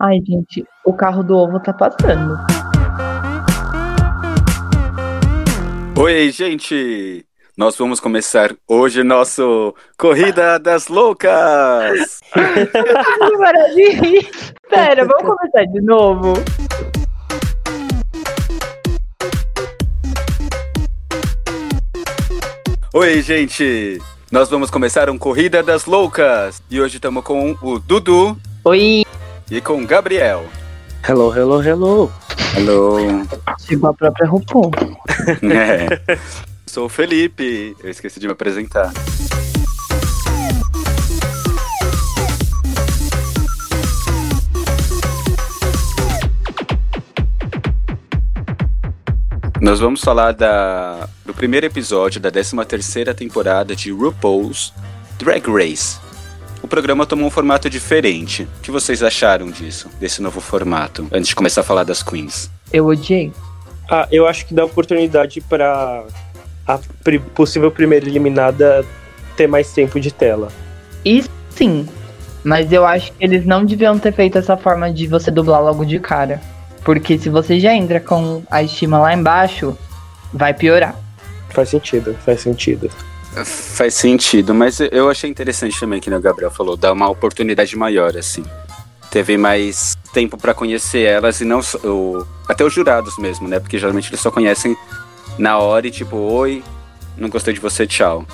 Ai, gente, o carro do ovo tá passando. Oi, gente! Nós vamos começar hoje nosso Corrida das Loucas! Maravilha! Pera, vamos começar de novo? Oi, gente! Nós vamos começar um Corrida das Loucas! E hoje estamos com o Dudu Oi! E com o Gabriel. Hello, hello, hello. Hello! Chegou a própria RuPaul. É. Sou o Felipe, eu esqueci de me apresentar. Nós vamos falar da, do primeiro episódio da 13ª temporada de RuPaul's Drag Race. O programa tomou um formato diferente. O que vocês acharam disso, desse novo formato, antes de começar a falar das queens? Eu odiei. Ah, eu acho que dá oportunidade pra a pri- possível primeira eliminada ter mais tempo de tela. E sim, mas eu acho que eles não deviam ter feito essa forma de você dublar logo de cara. Porque se você já entra com a estima lá embaixo, vai piorar. Faz sentido, faz sentido. Faz sentido, mas eu achei interessante também que o Gabriel falou, dar uma oportunidade maior, assim. Teve mais tempo pra conhecer elas e não o, até os jurados mesmo, né? Porque geralmente eles só conhecem na hora e tipo, oi, não gostei de você, tchau.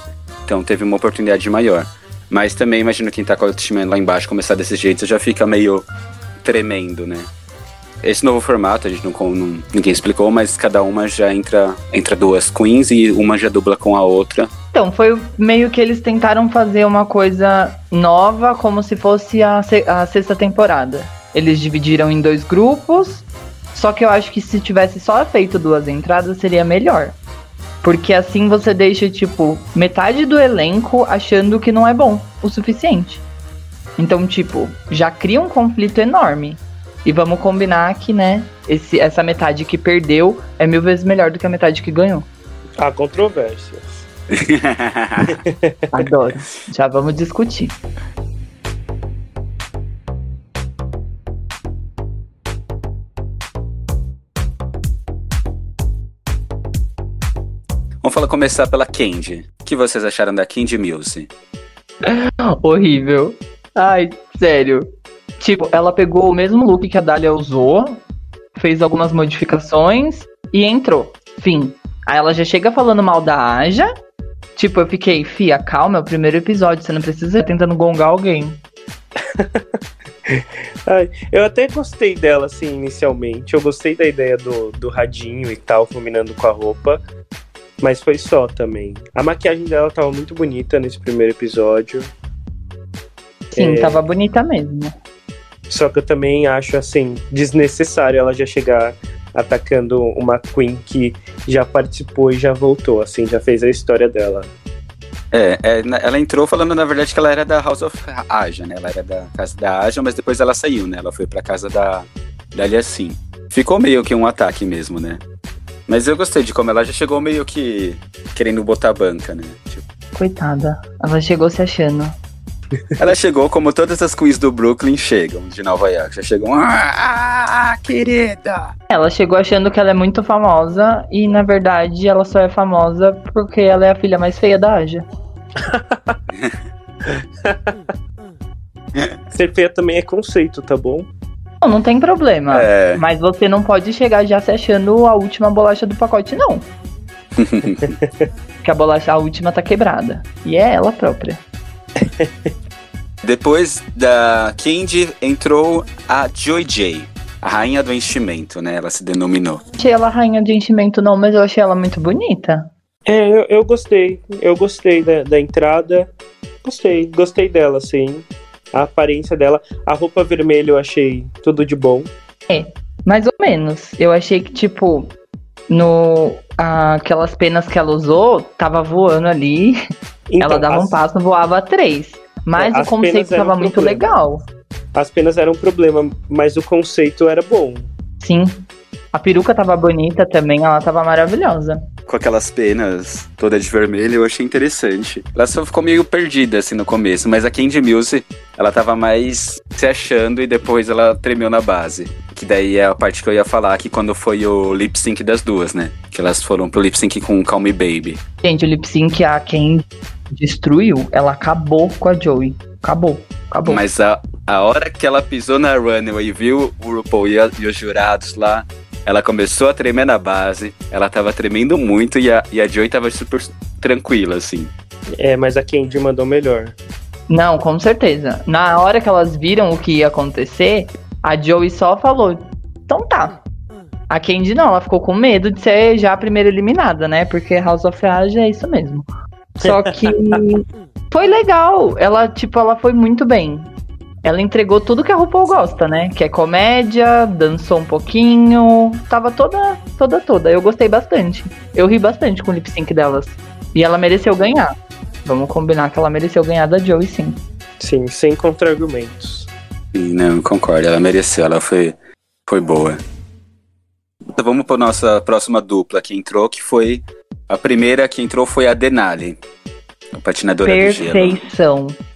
Então teve uma oportunidade maior. Mas também imagino quem tá com a autoestima lá embaixo começar desse jeito já fica meio tremendo, né? Esse novo formato, a gente não, não- ninguém explicou, mas cada uma já entra, entra duas queens e uma já dubla com a outra. Então, foi meio que eles tentaram fazer uma coisa nova, como se fosse a, a sexta temporada. Eles dividiram em dois grupos, só que eu acho que se tivesse só feito duas entradas seria melhor. Porque assim você deixa, tipo, metade do elenco achando que não é bom o suficiente. Então, tipo, já cria um conflito enorme. E vamos combinar que, né, esse, essa metade que perdeu é mil vezes melhor do que a metade que ganhou. Há controvérsias. Adoro. Já vamos discutir. Vamos falar, começar pela Candy. O que vocês acharam da Candy Muse? Horrível. Ai, sério. Tipo, ela pegou o mesmo look que a Dália usou, fez algumas modificações e entrou. Fim. Aí ela já chega falando mal da Aja. Tipo, eu fiquei, fia, calma, é o primeiro episódio, você não precisa ir tentando gongar alguém. Ai, eu até gostei dela, assim, inicialmente. Eu gostei da ideia do, do radinho e tal, combinando com a roupa. Mas foi só também. A maquiagem dela tava muito bonita nesse primeiro episódio. Sim, É. tava bonita mesmo. Só que eu também acho, assim, desnecessário ela já chegar atacando uma Queen que já participou e já voltou, assim, já fez a história dela. É, é, ela entrou falando, na verdade, que ela era da House of Aja, né? Ela era da casa da Aja, mas depois ela saiu, né? Ela foi pra casa da, da Aliassim. Ficou meio que um ataque mesmo, né? Mas eu gostei de como ela já chegou meio que querendo botar a banca, né? Tipo, Coitada. Ela chegou se achando. Ela chegou como todas as queens do Brooklyn chegam, de Nova York. Já chegam, ah, ah, querida! Ela chegou achando que ela é muito famosa e, na verdade, ela só é famosa porque ela é a filha mais feia da Aja. Ser feia também é conceito, tá bom? Não, não tem problema. É, Mas você não pode chegar já se achando a última bolacha do pacote, não. Porque a bolacha, a última tá quebrada. E é ela própria. Depois da Candy entrou a Joy J, a rainha do enchimento, né? Ela se denominou. Achei ela rainha de enchimento, não, mas eu achei ela muito bonita. É, eu, eu gostei. Eu gostei da, da entrada. Gostei, gostei dela, sim. A aparência dela. A roupa vermelha eu achei tudo de bom. Mais ou menos. Eu achei que, tipo, no. ah, aquelas penas que ela usou, tava voando ali. Então, ela dava um as, passo, voava três. Mas É, o conceito tava muito problema. legal. as penas eram um problema, mas o conceito era bom. Sim. A peruca tava bonita também, ela tava maravilhosa. Com aquelas penas toda de vermelho, eu achei interessante. Ela só ficou meio perdida assim no começo, mas a Candy Muse, ela tava mais se achando e depois ela tremeu na base. Que daí é a parte que eu ia falar que quando foi o lip sync das duas, né? Que elas foram pro lip sync com Calm Me Baby. Gente, o lip sync a Candy destruiu, ela acabou com a Joey. Acabou, acabou. Mas a, a hora que ela pisou na runway e viu o RuPaul e, a, e os jurados lá, ela começou a tremer na base, ela tava tremendo muito e a, e a Joey tava super tranquila, assim. É, mas a Candy mandou melhor. Não, com certeza. Na hora que elas viram o que ia acontecer, a Joey só falou: então tá. A Candy não, ela ficou com medo de ser já a primeira eliminada, né? Porque House of Age é isso mesmo. Só que foi legal. Ela, tipo, ela foi muito bem. Ela entregou tudo que a RuPaul gosta, né? Que é comédia, dançou um pouquinho, tava toda, toda, toda. Eu gostei bastante. Eu ri bastante com o lip sync delas. E ela mereceu ganhar. Vamos combinar que ela mereceu ganhar da Joey, sim. Sim, sem contra-argumentos. Não, concordo. Ela mereceu, ela foi, foi boa. Então vamos para nossa próxima dupla que entrou, que foi a primeira que entrou foi a Denali, a patinadora Perfeição. do gelo. Perfeição.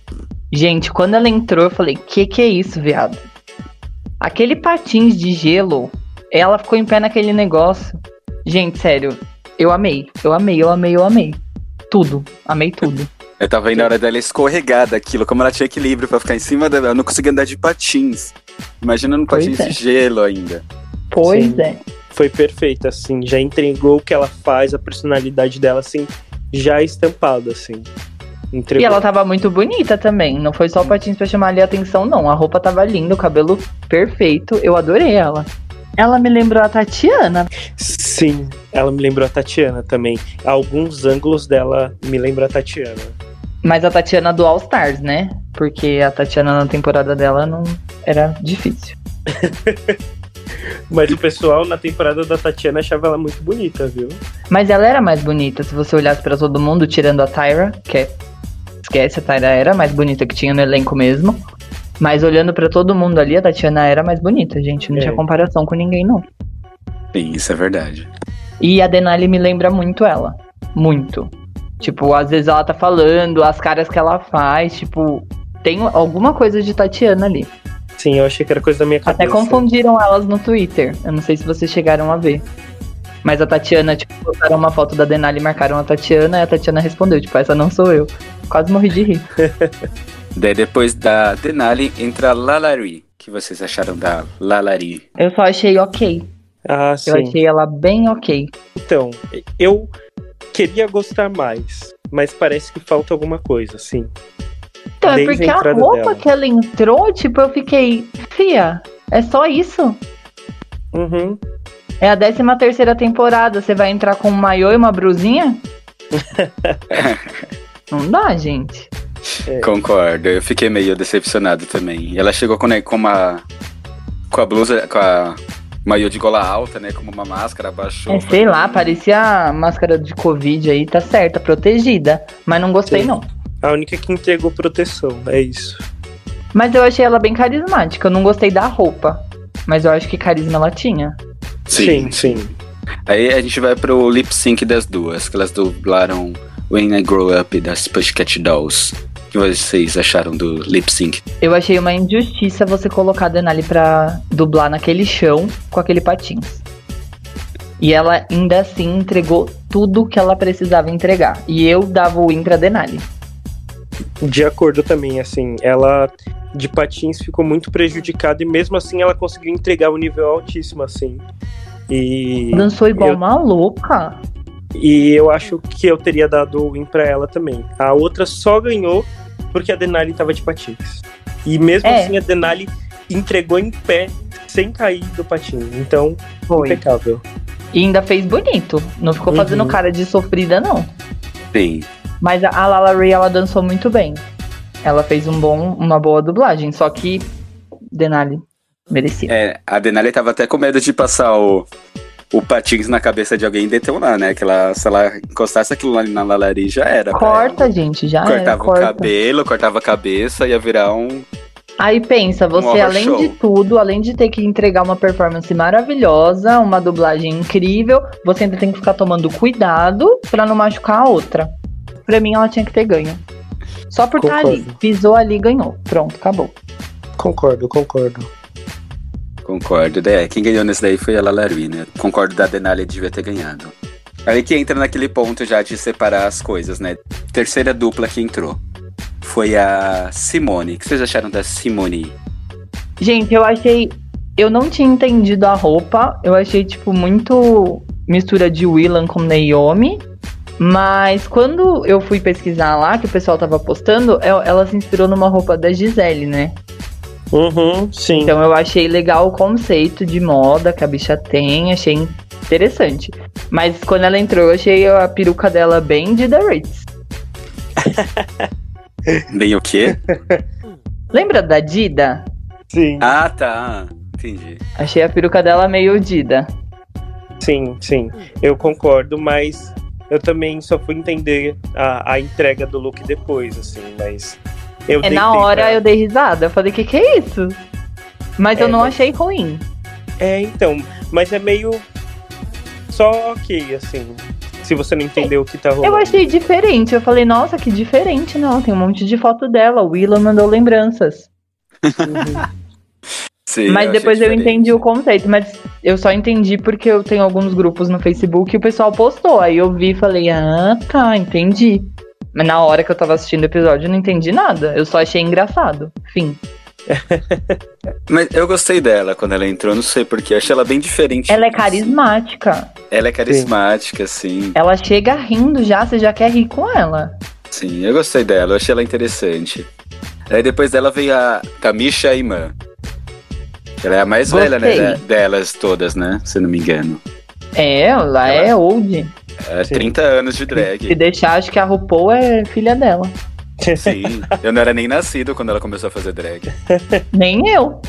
Gente, quando ela entrou, eu falei: que que é isso, viado? Aquele patins de gelo, ela ficou em pé naquele negócio. Gente, sério, eu amei, eu amei, eu amei, eu amei. Tudo, amei tudo. Eu tava vendo a hora dela escorregar daquilo, como ela tinha equilíbrio pra ficar em cima dela. Eu não conseguia andar de patins. Imagina no Pois patins é. de gelo ainda. Pois Sim. é. Foi perfeita, assim. Já entregou o que ela faz, a personalidade dela, assim, já estampada, assim. Entregou. E ela tava muito bonita também. Não foi só o patins pra chamar ali a atenção, não. A roupa tava linda, o cabelo perfeito. Eu adorei ela. Ela me lembrou a Tatiana. Sim, ela me lembrou a Tatiana também. Alguns ângulos dela me lembram a Tatiana. Mas a Tatiana do All Stars, né? Porque a Tatiana na temporada dela não era difícil. Mas o pessoal na temporada da Tatiana achava ela muito bonita, viu? Mas ela era mais bonita. Se você olhasse pra todo mundo, tirando a Tyra, que é... esquece, a Tyra era a mais bonita que tinha no elenco mesmo. Mas olhando pra todo mundo ali, a Tatiana era mais bonita, gente. Não É. tinha comparação com ninguém, não. Sim, isso é verdade. E a Denali me lembra muito ela. Muito. Tipo, às vezes ela tá falando, as caras que ela faz, tipo, tem alguma coisa de Tatiana ali. Sim, eu achei que era coisa da minha cabeça. Até confundiram elas no Twitter. Eu não sei se vocês chegaram a ver. Mas a Tatiana, tipo, botaram uma foto da Denali e marcaram a Tatiana, e a Tatiana respondeu, tipo, essa não sou eu. Quase morri de rir. Daí depois da Denali entra a Lalari. O que vocês acharam da Lalari? Eu só achei ok. Ah, Eu sim. achei ela bem ok. Então, eu queria gostar mais, mas parece que falta alguma coisa, sim. Então, é Desde porque a a roupa dela. que ela entrou, tipo, eu fiquei, fia, é só isso? Uhum. É a 13 terceira temporada, você vai entrar com um maiô e uma brusinha? Não dá, gente. Concordo, eu fiquei meio decepcionado também. E ela chegou com, né, com uma. Com a blusa, com a maiô de gola alta, né? Como uma máscara, abaixou. É, sei lá, parecia a máscara de Covid aí, tá certa, protegida. Mas não gostei, Sim. não. A única que entregou proteção, é isso. Mas eu achei ela bem carismática. Eu não gostei da roupa. Mas eu acho que carisma ela tinha. Sim, sim. Aí a gente vai pro lip sync das duas, que elas dublaram When I Grow Up das Pussycat Dolls. O que vocês acharam do lip sync? Eu achei uma injustiça você colocar a Denali pra dublar naquele chão com aquele patins. E ela ainda assim entregou tudo que ela precisava entregar. E eu dava o win pra Denali. De acordo também, assim, ela de patins ficou muito prejudicada e mesmo assim ela conseguiu entregar um nível altíssimo, assim. E, Dançou igual eu- uma louca. e eu acho que eu teria dado o win pra ela também. A outra só ganhou porque a Denali tava de patins. E mesmo É. assim a Denali entregou em pé, sem cair do patinho. Então, Foi. impecável. E ainda fez bonito. Não ficou Uhum. fazendo cara de sofrida, não. Sim. Mas a Lala Ray, ela dançou muito bem. Ela fez um bom, uma boa dublagem. Só que Denali merecia. É, a Denali tava até com medo de passar o, o patins na cabeça de alguém e detonar, né? Que ela, se ela encostasse aquilo ali na Lalari, já era. Corta, gente, já ela. era. Cortava o cabelo, cortava a cabeça, ia virar um, Aí pensa, você horror além show. de tudo, além de ter que entregar uma performance maravilhosa, uma dublagem incrível, você ainda tem que ficar tomando cuidado pra não machucar a outra. Pra mim, ela tinha que ter ganho. Só por estar ali. Concordo. Pisou ali, ganhou. Pronto, acabou. Concordo, concordo. Concordo. É, quem ganhou nesse daí foi a Lalari, né? Concordo da Denali devia ter ganhado. Aí que entra naquele ponto já de separar as coisas, né? Terceira dupla que entrou. Foi a Simone. O que vocês acharam da Simone? Gente, eu achei. Eu não tinha entendido a roupa. Eu achei, tipo, muito mistura de Willan com Naomi. Mas quando eu fui pesquisar lá, que o pessoal tava postando, el- ela se inspirou numa roupa da Gisele, né? Uhum, sim. Então eu achei legal o conceito de moda que a bicha tem, achei interessante. Mas quando ela entrou, eu achei a peruca dela bem de The Ritz. Bem o quê? Lembra da Dida? Sim, ah, tá. Entendi. Achei a peruca dela meio Dida. sim, sim. Eu concordo, mas eu também só fui entender a, a entrega do look depois, assim, mas. Eu É na hora pra- eu dei risada. Eu falei, que que é isso? Mas É, eu não mas- achei ruim. É, então, mas é meio. Só ok, assim. Se você não entendeu o que tá rolando. Eu achei diferente. Eu falei, nossa, que diferente, não. Tem um monte de foto dela. O Willa mandou lembranças. Uhum. Sim, mas achei depois eu entendi o conceito. Mas eu só entendi porque eu tenho alguns grupos no Facebook e o pessoal postou. Aí eu vi e falei, ah, tá, entendi. Mas na hora que eu tava assistindo o episódio, eu não entendi nada. Eu só achei engraçado. Fim. Mas eu gostei dela quando ela entrou, não sei porque. Eu achei ela bem diferente. Ela é carismática. Ela é carismática, sim. Ela chega rindo já, você já quer rir com ela. Sim, eu gostei dela, eu achei ela interessante. Aí depois dela veio a Kamisha Iman. Ela é a mais Gostei. velha, né, delas todas, né? Se não me engano. É, ela, Ela- é old. É Sim. 30 anos de Se drag. deixar, acho que a RuPaul é filha dela. Sim. Eu não era nem nascido quando ela começou a fazer drag. Nem eu.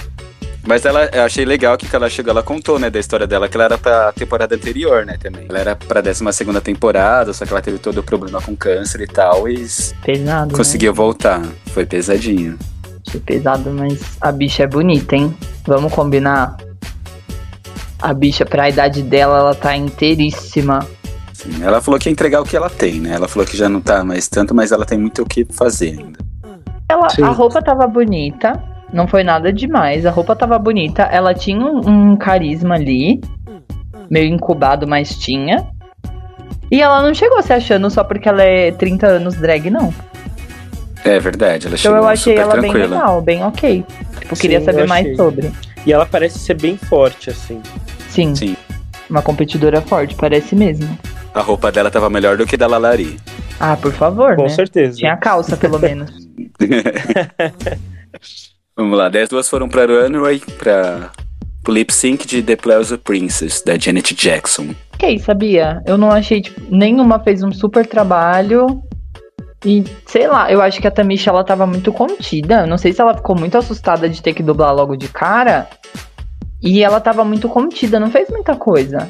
Mas ela, eu achei legal que ela chegou, ela contou, né, da história dela, que ela era pra temporada anterior, né, também. Ela era pra 12 temporada, só que ela teve todo o problema com câncer e tal, e Pesado. conseguiu voltar. Foi pesadinho. Né? Achei pesado, mas a bicha é bonita, hein? Vamos combinar? A bicha, pra idade dela, ela tá inteiríssima. Sim, ela falou que ia entregar o que ela tem, né? Ela falou que já não tá mais tanto, mas ela tem muito o que fazer ainda. Ela, a roupa tava bonita, não foi nada demais. A roupa tava bonita, ela tinha um, um carisma ali, meio incubado, mas tinha. E ela não chegou se achando só porque ela é 30 anos drag, não. É verdade, ela Então chegou eu achei super ela bem tranquila. legal, bem ok. Tipo, queria Sim, saber eu mais sobre. E ela parece ser bem forte, assim. Sim, Sim. uma competidora forte, parece mesmo. A roupa dela tava melhor do que da Lalari. Ah, por favor, Com né? certeza. Tinha calça, pelo menos. Vamos lá, 10 duas foram pra Runway, pra pro lip sync de The Pleasure Princess, da Janet Jackson. Ok, sabia? Eu não achei, tipo, nenhuma fez um super trabalho. E, sei lá, eu acho que a Tamisha, ela tava muito contida. Não sei se ela ficou muito assustada de ter que dublar logo de cara. E ela tava muito contida, não fez muita coisa.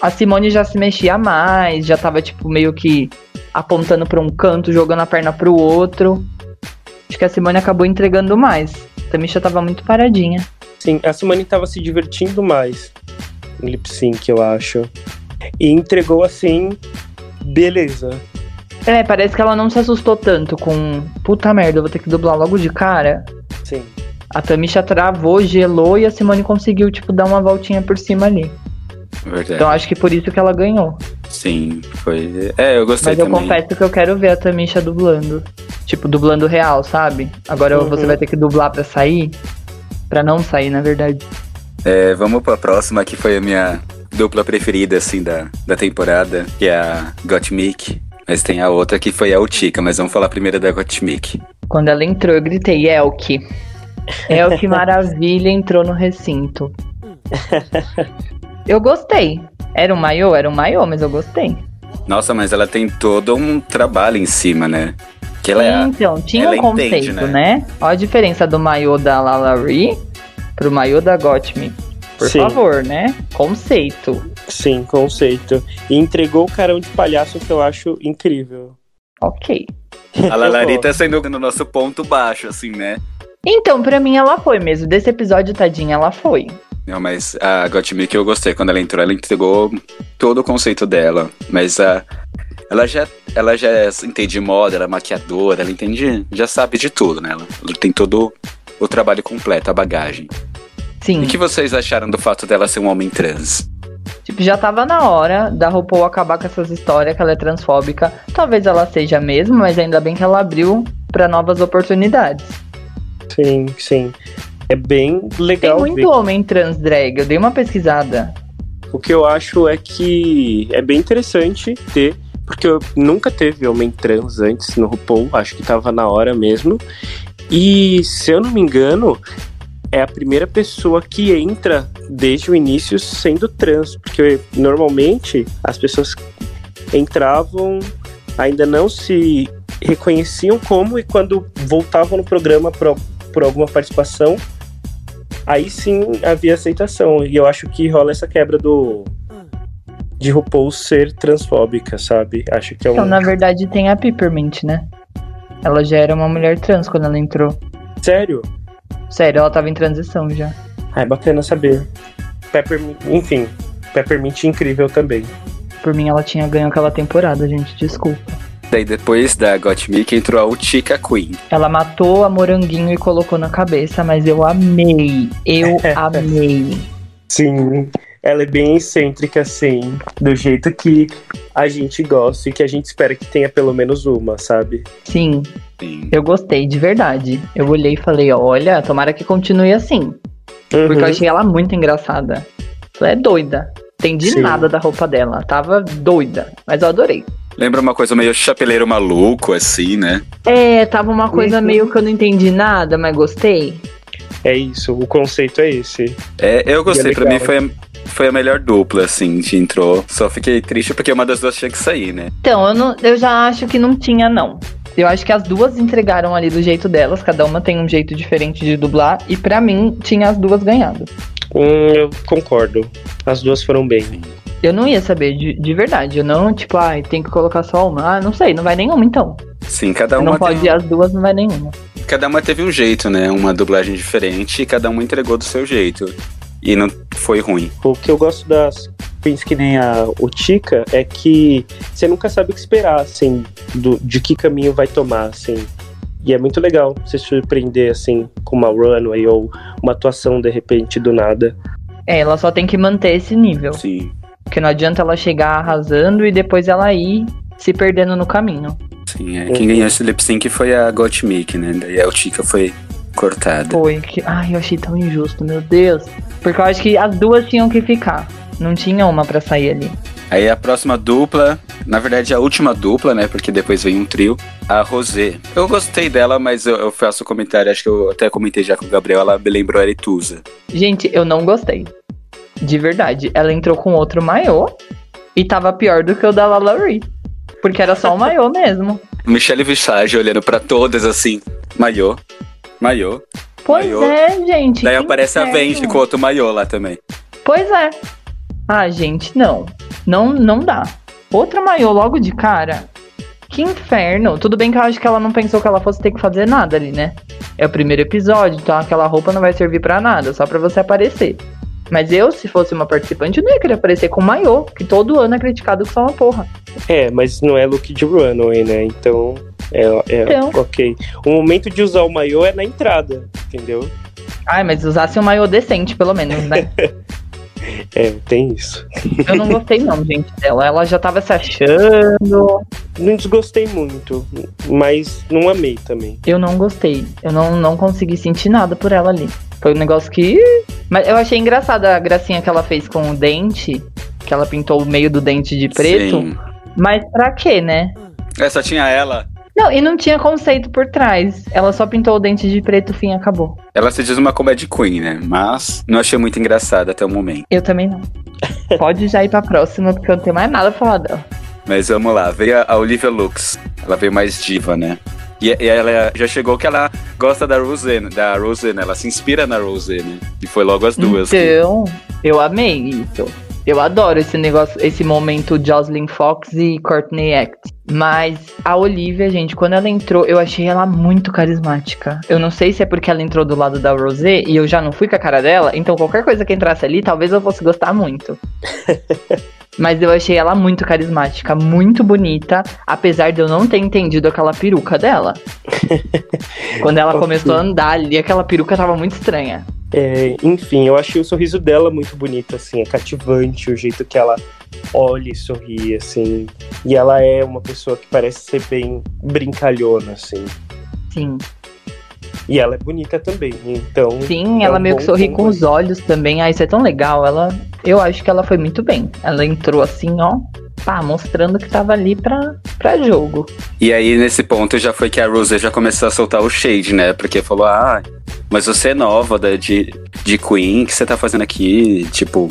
A Simone já se mexia mais, já tava, tipo, meio que apontando pra um canto, jogando a perna pro outro. Acho que a Simone acabou entregando mais. A Tamisha tava muito paradinha. Sim, a Simone tava se divertindo mais no lip sync, eu acho. E entregou assim, beleza. É, parece que ela não se assustou tanto com. Puta merda, eu vou ter que dublar logo de cara. Sim. A Tamisha travou, gelou e a Simone conseguiu, tipo, dar uma voltinha por cima ali. Verdade. Então acho que por isso que ela ganhou. Sim, foi. É, eu gostei Mas eu também. confesso que eu quero ver a Tamisha dublando. Tipo, dublando real, sabe? Agora Uhum. você vai ter que dublar pra sair. Pra não sair, na verdade. É, vamos pra próxima, que foi a minha dupla preferida, assim, da, da temporada, que é a Gottmik. Mas tem a outra que foi a Utica, mas vamos falar primeiro da Gottmik. Quando ela entrou, eu gritei, Elke. Elke maravilha entrou no recinto. Eu gostei. Era um maiô? Era um maiô, mas eu gostei. Nossa, mas ela tem todo um trabalho em cima, né? Que ela é a- Então, tinha ela um conceito, entende, né? né? Olha a diferença do maiô da Lalari pro maiô da Gottmik. Por Sim. favor, né? Conceito. Sim, conceito. E entregou o carão de palhaço que eu acho incrível. Ok. A Lalari tá sendo no nosso ponto baixo, assim, né? Então, pra mim ela foi mesmo. Desse episódio, tadinha, ela foi. Não, mas a Gottmik eu gostei. Quando ela entrou, ela entregou todo o conceito dela. Mas a. Ela já, ela já entende moda, ela é maquiadora, ela entende, já sabe de tudo, né? Ela, ela tem todo o trabalho completo, a bagagem. Sim. E o que vocês acharam do fato dela ser um homem trans? Tipo, já tava na hora da RuPaul acabar com essas histórias que ela é transfóbica. Talvez ela seja mesmo, mas ainda bem que ela abriu pra novas oportunidades. Sim, sim. É bem Tem legal ver. muito homem trans drag, eu dei uma pesquisada. O que eu acho é que é bem interessante ter, porque eu nunca teve homem trans antes no RuPaul, acho que tava na hora mesmo. E se eu não me engano, é a primeira pessoa que entra desde o início sendo trans, porque normalmente as pessoas entravam, ainda não se reconheciam como, e quando voltavam no programa por, por alguma participação, aí sim havia aceitação. E eu acho que rola essa quebra do. De RuPaul ser transfóbica, sabe? Acho que é um. Então, na verdade, tem a Peppermint, né? Ela já era uma mulher trans quando ela entrou. Sério? Sério, ela tava em transição já. Ah, é bacana saber. Peppermint, enfim, Peppermint incrível também. Por mim, ela tinha ganho aquela temporada, gente, desculpa. Daí depois da Gottmik entrou a Utica Queen. Ela matou a moranguinho e colocou na cabeça, mas eu amei. Eu amei. Sim, ela é bem excêntrica, assim, do jeito que a gente gosta e que a gente espera que tenha pelo menos uma, sabe? Sim, Sim. eu gostei, de verdade. Eu olhei e falei, olha, tomara que continue assim. Porque Uhum. eu achei ela muito engraçada. Ela é doida. Entendi Sim. nada da roupa dela. Tava doida. Mas eu adorei. Lembra uma coisa meio chapeleiro maluco, assim, né? É, tava uma coisa Uhum. meio que eu não entendi nada, mas gostei. É isso, o conceito é esse. É, eu gostei, E é pra mim foi a, foi a melhor dupla, assim, que entrou. Só fiquei triste porque uma das duas tinha que sair, né? Então, eu, não- eu já acho que não tinha, não. Eu acho que as duas entregaram ali do jeito delas, cada uma tem um jeito diferente de dublar, e pra mim tinha as duas ganhado. Hum, eu concordo. As duas foram bem. Eu não ia saber de, de verdade. Eu não, tipo, ai, tem que colocar só uma. Ah, não sei, não vai nenhuma então. Sim, cada uma, não pode tem- ir as duas, não vai nenhuma. cada uma teve um jeito, né? Uma dublagem diferente e cada uma entregou do seu jeito. E não foi ruim. O que eu gosto das queens que nem a Utica é que você nunca sabe o que esperar, assim, do, de que caminho vai tomar, assim. E é muito legal se surpreender, assim, com uma runway ou uma atuação, de repente, do nada. É, ela só tem que manter esse nível. Sim. Porque não adianta ela chegar arrasando e depois ela ir se perdendo no caminho. Sim, é. Quem ganhou esse lip sync foi a Gottmik, né? Daí a Utica foi cortada. Foi que. Ai, eu achei tão injusto, meu Deus. Porque eu acho que as duas tinham que ficar. Não tinha uma pra sair ali. Aí a próxima dupla, na verdade a última dupla, né? Porque depois veio um trio, a Rosé. Eu gostei dela, mas eu, eu faço comentário, acho que eu até comentei já com o Gabriel, ela me lembrou a Aretusa. Gente, eu não gostei. De verdade. Ela entrou com outro maiô e tava pior do que o da Lalaurie. Porque era só o maiô mesmo. Michelle Visage olhando pra todas assim, maiô, maiô. Pois Maiô. é, gente. Daí aparece a inferno. Vente com outro maiô lá também. Pois é. Ah, gente, não. Não, não dá. Outra maiô logo de cara. Que inferno. Tudo bem que eu acho que ela não pensou que ela fosse ter que fazer nada ali, né? É o primeiro episódio, então aquela roupa não vai servir pra nada, só pra você aparecer. Mas eu, se fosse uma participante, eu não ia querer aparecer com maiô, que todo ano é criticado que só uma porra. É, mas não é look de runway, né? Então, é, é Então. ok. O momento de usar o maiô é na entrada, entendeu? Ai, mas usasse um maiô decente, pelo menos, né? É, tem isso. Eu não gostei não, gente, dela. Ela já tava se achando. Não desgostei muito, mas não amei também. Eu não gostei. Eu não, não consegui sentir nada por ela ali. Foi um negócio que. Mas eu achei engraçada a gracinha que ela fez com o dente. Que ela pintou o meio do dente de preto. Sim. Mas pra quê, né? É, só tinha ela. Não, e não tinha conceito por trás. Ela só pintou o dente de preto, fim, acabou. Ela se diz uma comedy queen, né? Mas não achei muito engraçada até o momento. Eu também não. Pode já ir pra próxima, porque eu não tenho mais nada pra falar dela. Mas vamos lá, veio a Olivia Lux. Ela veio mais diva, né? E, e ela já chegou que ela gosta da Rosé, da Rosé, né? Ela se inspira na Rosé, né? E foi logo as duas. que- Então, eu amei isso. Eu adoro esse negócio, esse momento Jocelyn Fox e Courtney Act. Mas a Olivia, gente, quando ela entrou, eu achei ela muito carismática. Eu não sei se é porque ela entrou do lado da Rosé e eu já não fui com a cara dela, então qualquer coisa que entrasse ali, talvez eu fosse gostar muito. Mas eu achei ela muito carismática, muito bonita, apesar de eu não ter entendido aquela peruca dela. Quando ela começou a andar ali, aquela peruca tava muito estranha. É, enfim, eu achei o sorriso dela muito bonito, assim, é cativante o jeito que ela olha e sorri, assim. E ela é uma pessoa que parece ser bem brincalhona, assim. Sim. E ela é bonita também, então. Sim, é ela um meio que sorri com os olhos também. Ah, isso é tão legal. Ela, eu acho que ela foi muito bem. Ela entrou assim, ó, pá, mostrando que tava ali pra, pra jogo. E aí, nesse ponto, já foi que a Rosé já começou a soltar o shade, né? Porque falou, ah, mas você é nova da, de, de Queen, o que você tá fazendo aqui? Tipo,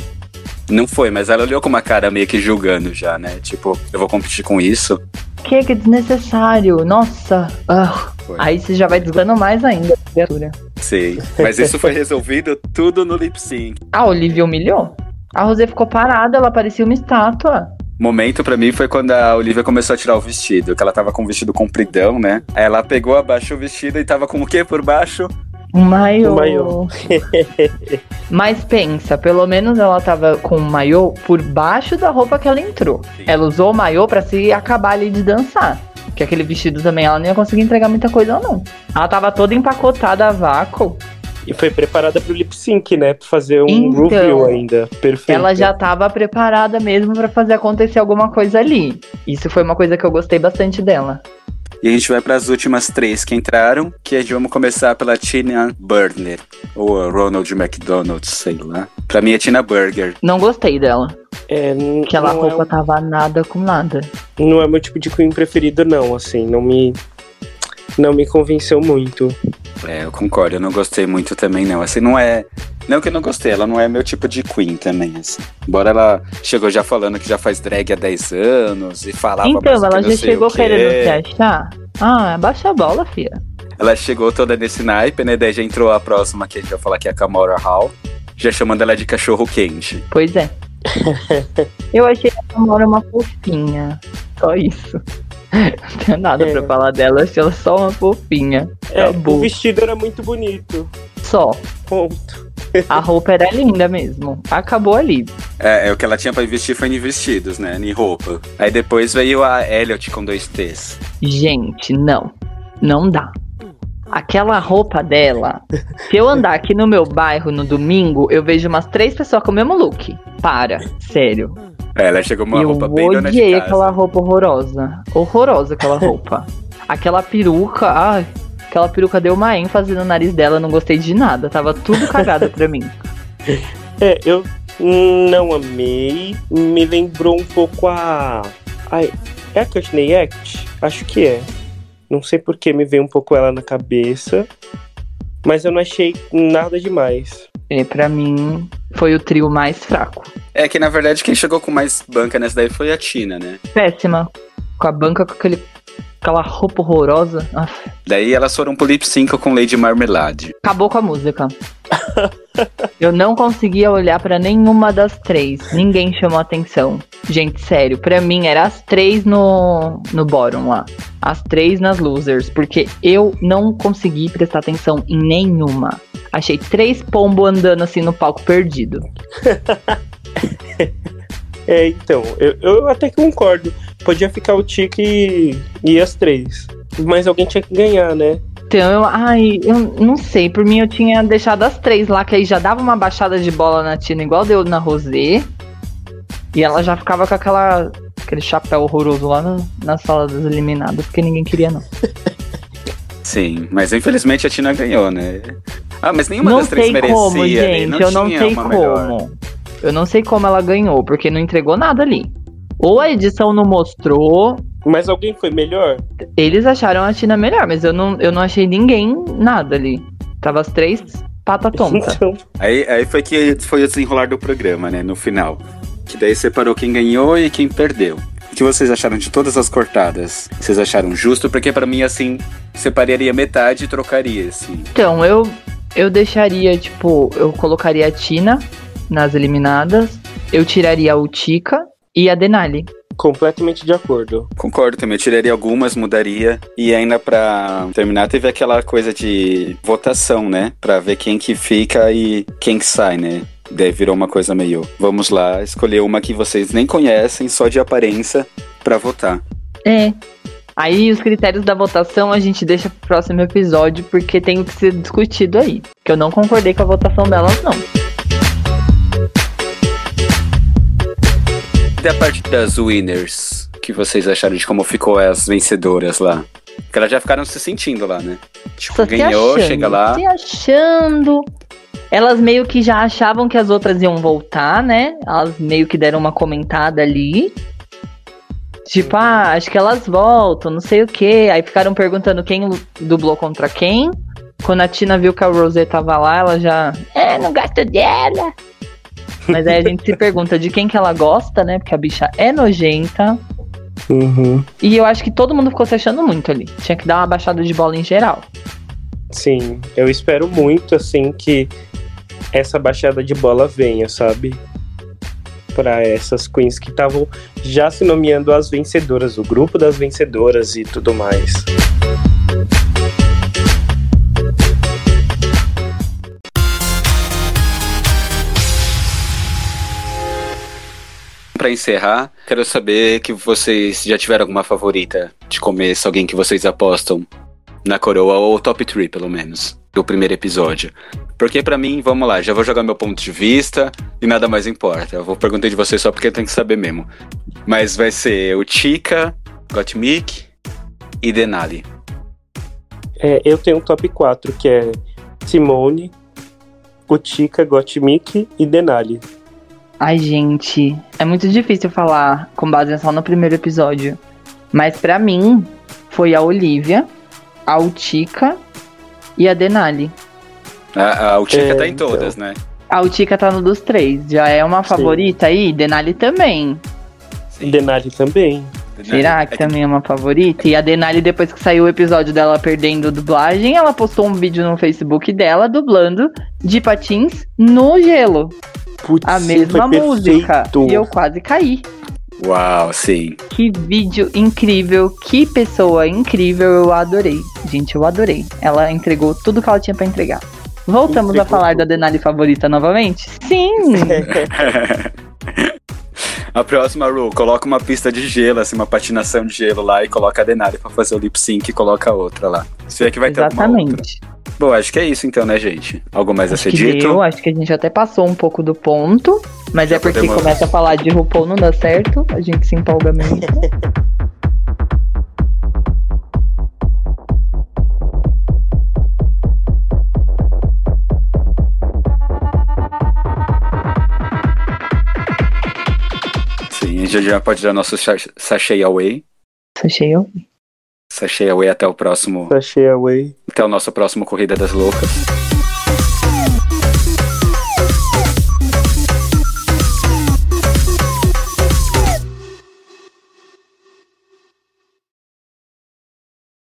não foi, mas ela olhou com uma cara meio que julgando já, né? Tipo, eu vou competir com isso. Que que desnecessário. Nossa. Ah. Aí você já vai desgando mais ainda a criatura. Sei. Mas isso foi resolvido tudo no lip sync. A Olivia humilhou. A Rosé ficou parada, ela parecia uma estátua. Momento pra mim foi quando a Olivia começou a tirar o vestido, que ela tava com um vestido compridão, né? Aí ela pegou, abaixou o vestido e tava com o quê por baixo? Um maiô. Um maiô. Mas pensa, pelo menos ela tava com o maiô por baixo da roupa que ela entrou. Sim. Ela usou o maiô pra se acabar ali de dançar. Que aquele vestido também ela não ia conseguir entregar muita coisa, não. Ela tava toda empacotada a vácuo. E foi preparada pro lip sync, né? Pra fazer um Então, review ainda. Perfeito. Ela já tava preparada mesmo pra fazer acontecer alguma coisa ali. Isso foi uma coisa que eu gostei bastante dela. E a gente vai pras últimas três que entraram, que a gente vamos começar pela Tina Burner, ou a Ronald McDonald, sei lá. Pra mim é Tina Burger. Não gostei dela. É, Aquela não, roupa é, tava nada com nada. não é meu tipo de Queen preferido, não, assim. Não me. Não me convenceu muito. É, eu concordo, eu não gostei muito também, não. Assim, não é. Não que eu não gostei, ela não é meu tipo de Queen também, assim. Embora ela chegou já falando que já faz drag há 10 anos e falava Então, ela já sei chegou querendo se achar. Ah, baixa a bola, filha. Ela chegou toda nesse naipe, né? Daí já entrou a próxima que a gente vai falar que é a Camora Hall, já chamando ela de cachorro quente. Pois é. Eu achei a Tamara uma fofinha. Só isso. Não tenho nada É. pra falar dela, achei ela só uma fofinha. É, Acabou. o vestido era muito bonito. Só. Ponto. A roupa era linda mesmo. Acabou ali. É, é, o que ela tinha pra investir foi em vestidos, né? Em roupa. Aí depois veio a Elliot com dois T's. Gente, não. Não dá. Aquela roupa dela. Se eu andar aqui no meu bairro no domingo, eu vejo umas três pessoas com o mesmo look. Para, sério. É, ela chegou com uma eu roupa bem dona de odiei casa. aquela roupa horrorosa. Horrorosa aquela roupa. aquela peruca, ai, aquela peruca deu uma ênfase no nariz dela, não gostei de nada. Tava tudo cagado pra mim. É, eu não amei. Me lembrou um pouco a. Ai, é a Courtney Act? Acho que é. Não sei por que me veio um pouco ela na cabeça. Mas eu não achei nada demais. E pra mim, foi o trio mais fraco. É que na verdade quem chegou com mais banca nessa daí foi a Tina, né? Péssima. Com a banca com aquele, aquela roupa horrorosa. Aff, Daí elas foram pro lip sync com Lady Marmelade. acabou com a música. Eu não conseguia olhar pra nenhuma das três. Ninguém chamou atenção. Gente, sério, pra mim era as três no, no bottom lá. As três nas losers. Porque eu não consegui prestar atenção em nenhuma. Achei três pombos andando assim no palco perdido. É, então, eu, eu até que concordo. Podia ficar o Tique e, e as três. Mas alguém tinha que ganhar, né? Então, eu, ai, eu não sei. Por mim, eu tinha deixado as três lá, que aí já dava uma baixada de bola na Tina, igual deu na Rosé. E ela já ficava com aquela, aquele chapéu horroroso lá na, na sala dos eliminados, porque ninguém queria, não. Sim, mas infelizmente a Tina ganhou, né? Ah, mas nenhuma não das três sei merecia, como, né? gente. Não eu não sei como. melhor. Eu não sei como ela ganhou, porque não entregou nada ali. Ou a edição não mostrou, Mas alguém foi melhor? eles acharam a Tina melhor, mas eu não, eu não achei ninguém nada ali. Tava as três pata tonta. Então, Aí, aí foi que foi o desenrolar do programa, né? No final. Que daí separou quem ganhou e quem perdeu. O que vocês acharam de todas as cortadas? Vocês acharam justo? Porque pra mim, assim, separaria metade e trocaria, assim. Então, eu, eu deixaria, tipo, eu colocaria a Tina nas eliminadas. Eu tiraria o Tika e a Denali. Completamente de acordo. Concordo também, eu tiraria algumas, mudaria. E ainda pra terminar, teve aquela coisa de votação, né? Pra ver quem que fica e quem que sai, né? Daí virou uma coisa meio, vamos lá, escolher uma que vocês nem conhecem, só de aparência, pra votar. É. Aí os critérios da votação a gente deixa pro próximo episódio, porque tem que ser discutido aí. Que eu não concordei com a votação delas, não. E a parte das winners, que vocês acharam de como ficou as vencedoras lá? Porque elas já ficaram se sentindo lá, né? Tipo, Só ganhou, achando, chega lá. Se achando. Elas meio que já achavam que as outras iam voltar, né? Elas meio que deram uma comentada ali. Tipo, ah, acho que elas voltam, não sei o quê. Aí ficaram perguntando quem dublou contra quem. Quando a Tina viu que a Rosé tava lá, ela já. É, não gosto dela. Mas aí a gente se pergunta de quem que ela gosta, né? Porque a bicha é nojenta. Uhum. E eu acho que todo mundo ficou se achando muito ali. Tinha que dar uma baixada de bola em geral. Sim, eu espero muito, assim, que essa baixada de bola venha, sabe? Pra essas queens que estavam já se nomeando as vencedoras, o grupo das vencedoras e tudo mais. Pra encerrar, quero saber que vocês já tiveram alguma favorita de começo, alguém que vocês apostam na coroa, ou top 3 pelo menos, do primeiro episódio. Porque pra mim, vamos lá, já vou jogar meu ponto de vista e nada mais importa. Eu vou perguntar de vocês só porque tem que saber mesmo. Mas vai ser o Chica, Gottmik e Denali. É, eu tenho um top 4, que é Simone, Utica, Gottmik e Denali. Ai, gente, é muito difícil falar com base só no primeiro episódio. Mas pra mim, foi a Olivia, a Utica e a Denali. A, a o Chica É, tá em então. todas, né? A Utica tá no dos três. Já é uma Sim. favorita aí? Denali também. Sim. Denali também. Será que É também é uma favorita? E a Denali, depois que saiu o episódio dela perdendo dublagem, ela postou um vídeo no Facebook dela dublando de patins no gelo. Putz, A sim, mesma música. perfeito. E eu quase caí. Uau, sim. Que vídeo incrível, que pessoa incrível, eu adorei. Gente, eu adorei. Ela entregou tudo que ela tinha pra entregar. Voltamos a falar tudo. da Denali favorita novamente? Sim! A próxima, Ru, coloca uma pista de gelo, assim, uma patinação de gelo lá e coloca a Denali pra fazer o lip sync e coloca a outra lá. Se é que vai ter alguma outra. Bom, acho que é isso então, né, gente? Algo mais a Acho ser que dito? deu, acho que a gente até passou um pouco do ponto, mas Já é porque podemos- começa a falar de RuPaul não dá certo, a gente se empolga mesmo. Sim, a gente já pode dar nosso sa- sachê away. Achei eu. Sachê away até o próximo. Sachê away. Até o nosso próximo Corrida das Loucas.